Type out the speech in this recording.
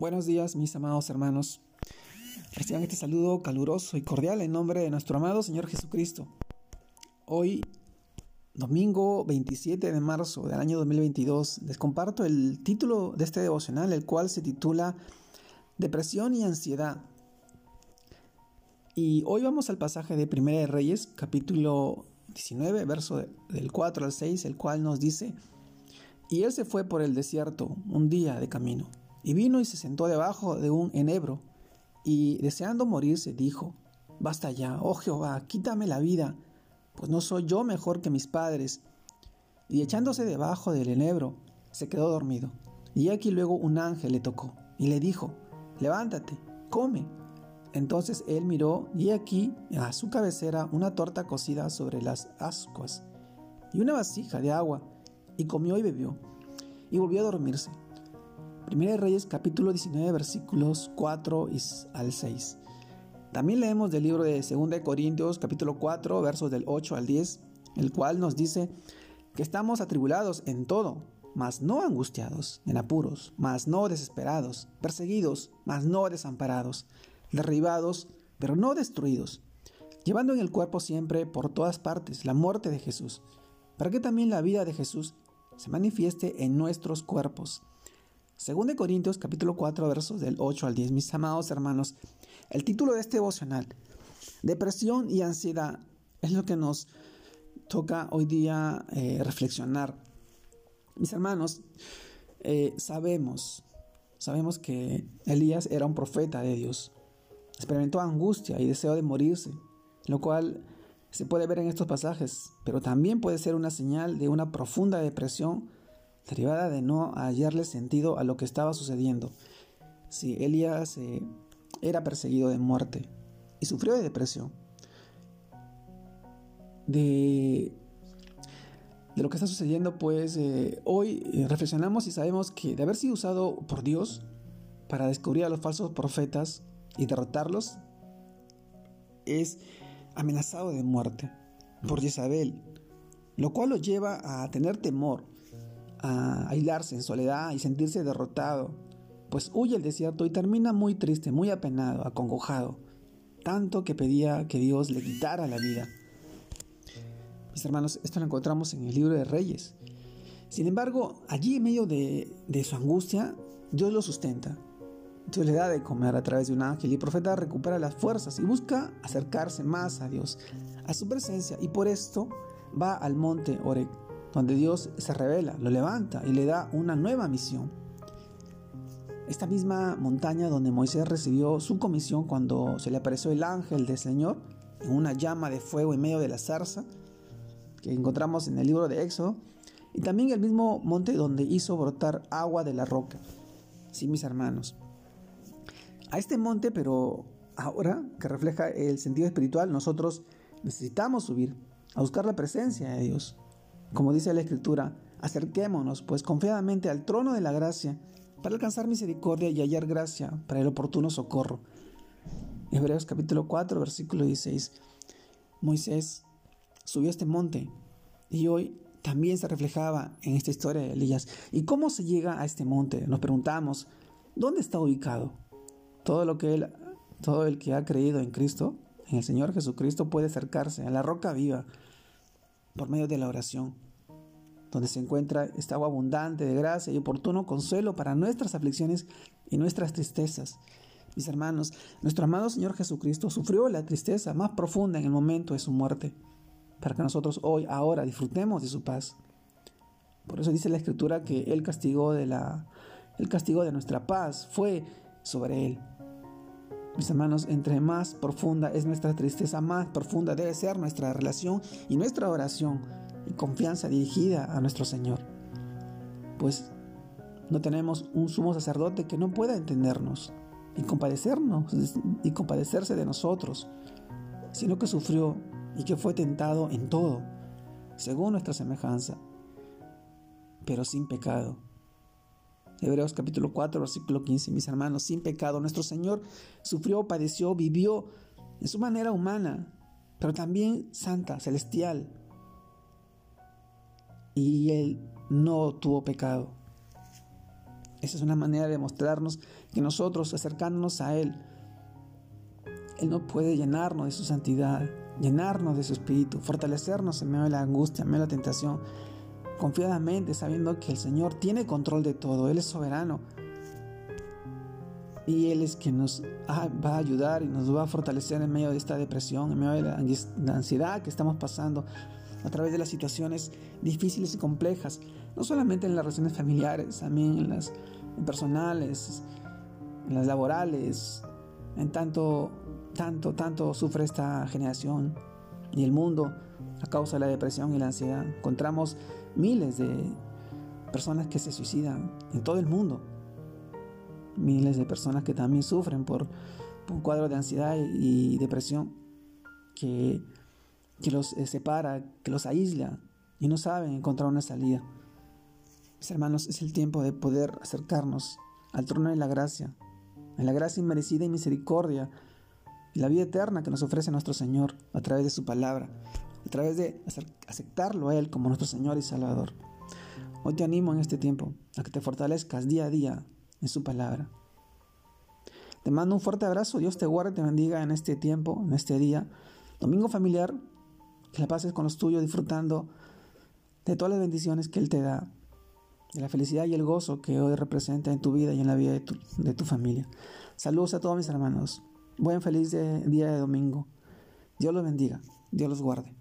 Buenos días, mis amados hermanos. Reciban este saludo caluroso y cordial en nombre de nuestro amado Señor Jesucristo. Hoy, domingo 27 de marzo del año 2022, les comparto el título de este devocional, el cual se titula Depresión y ansiedad. Y hoy vamos al pasaje de Primera de Reyes, capítulo 19, verso del 4 al 6, el cual nos dice, y él se fue por el desierto un día de camino y vino y se sentó debajo de un enebro, y deseando morirse, dijo, Basta ya, oh Jehová, quítame la vida, pues no soy yo mejor que mis padres. Y echándose debajo del enebro, se quedó dormido. Y aquí luego un ángel le tocó, y le dijo, Levántate, come. Entonces él miró, y aquí a su cabecera una torta cocida sobre las ascuas, y una vasija de agua, y comió y bebió, y volvió a dormirse. Primera de Reyes capítulo 19 versículos 4 al 6. También leemos del libro de 2 de Corintios capítulo 4 versos del 8 al 10, el cual nos dice que estamos atribulados en todo, mas no angustiados, en apuros, mas no desesperados, perseguidos, mas no desamparados, derribados, pero no destruidos, llevando en el cuerpo siempre por todas partes la muerte de Jesús, para que también la vida de Jesús se manifieste en nuestros cuerpos. Según de Corintios capítulo 4 versos del 8 al 10, mis amados hermanos, el título de este devocional, Depresión y ansiedad, es lo que nos toca hoy día eh, reflexionar. Mis hermanos, eh, sabemos, sabemos que Elías era un profeta de Dios. Experimentó angustia y deseo de morirse, lo cual se puede ver en estos pasajes, pero también puede ser una señal de una profunda depresión derivada de no hallarle sentido a lo que estaba sucediendo. Si Elías eh, era perseguido de muerte y sufrió de depresión, de, de lo que está sucediendo, pues eh, hoy eh, reflexionamos y sabemos que de haber sido usado por Dios para descubrir a los falsos profetas y derrotarlos, es amenazado de muerte por Jezabel, lo cual lo lleva a tener temor a aislarse en soledad y sentirse derrotado, pues huye al desierto y termina muy triste, muy apenado, acongojado, tanto que pedía que Dios le quitara la vida. Mis hermanos, esto lo encontramos en el libro de Reyes. Sin embargo, allí en medio de, de su angustia, Dios lo sustenta. Dios le da de comer a través de un ángel y el profeta recupera las fuerzas y busca acercarse más a Dios, a su presencia, y por esto va al monte Orek donde Dios se revela, lo levanta y le da una nueva misión. Esta misma montaña donde Moisés recibió su comisión cuando se le apareció el ángel del Señor en una llama de fuego en medio de la zarza que encontramos en el libro de Éxodo, y también el mismo monte donde hizo brotar agua de la roca. Sí, mis hermanos. A este monte, pero ahora que refleja el sentido espiritual, nosotros necesitamos subir a buscar la presencia de Dios. Como dice la Escritura, acerquémonos pues confiadamente al trono de la gracia para alcanzar misericordia y hallar gracia para el oportuno socorro. Hebreos capítulo 4, versículo 16. Moisés subió a este monte y hoy también se reflejaba en esta historia de Elías. ¿Y cómo se llega a este monte? Nos preguntamos, ¿dónde está ubicado? Todo lo que él, todo el que ha creído en Cristo, en el Señor Jesucristo, puede acercarse a la roca viva por medio de la oración, donde se encuentra esta agua abundante de gracia y oportuno consuelo para nuestras aflicciones y nuestras tristezas. Mis hermanos, nuestro amado Señor Jesucristo sufrió la tristeza más profunda en el momento de su muerte, para que nosotros hoy, ahora, disfrutemos de su paz. Por eso dice la Escritura que el castigo de la, el castigo de nuestra paz fue sobre él. Mis hermanos, entre más profunda es nuestra tristeza, más profunda debe ser nuestra relación y nuestra oración y confianza dirigida a nuestro Señor. Pues no tenemos un sumo sacerdote que no pueda entendernos y compadecernos y compadecerse de nosotros, sino que sufrió y que fue tentado en todo, según nuestra semejanza, pero sin pecado. Hebreos capítulo 4, versículo 15, mis hermanos, sin pecado, nuestro Señor sufrió, padeció, vivió en su manera humana, pero también santa, celestial. Y Él no tuvo pecado. Esa es una manera de mostrarnos que nosotros, acercándonos a Él, Él no puede llenarnos de su santidad, llenarnos de su espíritu, fortalecernos en medio de la angustia, en medio de la tentación, confiadamente, sabiendo que el Señor tiene control de todo, Él es soberano. Y Él es quien nos va a ayudar y nos va a fortalecer en medio de esta depresión, en medio de la ansiedad que estamos pasando, a través de las situaciones difíciles y complejas, no solamente en las relaciones familiares, también en las personales, en las laborales, en tanto, tanto, tanto sufre esta generación y el mundo a causa de la depresión y la ansiedad. Encontramos miles de personas que se suicidan en todo el mundo, miles de personas que también sufren por, un cuadro de ansiedad y depresión que los eh, separa, que los aísla y no saben encontrar una salida. Mis hermanos, es el tiempo de poder acercarnos al trono de la gracia, en la gracia inmerecida y misericordia y la vida eterna que nos ofrece nuestro Señor a través de su palabra, a través de aceptarlo a Él como nuestro Señor y Salvador. Hoy te animo en este tiempo a que te fortalezcas día a día en su palabra. Te mando un fuerte abrazo, Dios te guarde y te bendiga en este tiempo, en este día. Domingo familiar, que la pases con los tuyos disfrutando de todas las bendiciones que Él te da, de la felicidad y el gozo que hoy representa en tu vida y en la vida de tu, de tu familia. Saludos a todos mis hermanos. Buen feliz día de domingo. Dios los bendiga. Dios los guarde.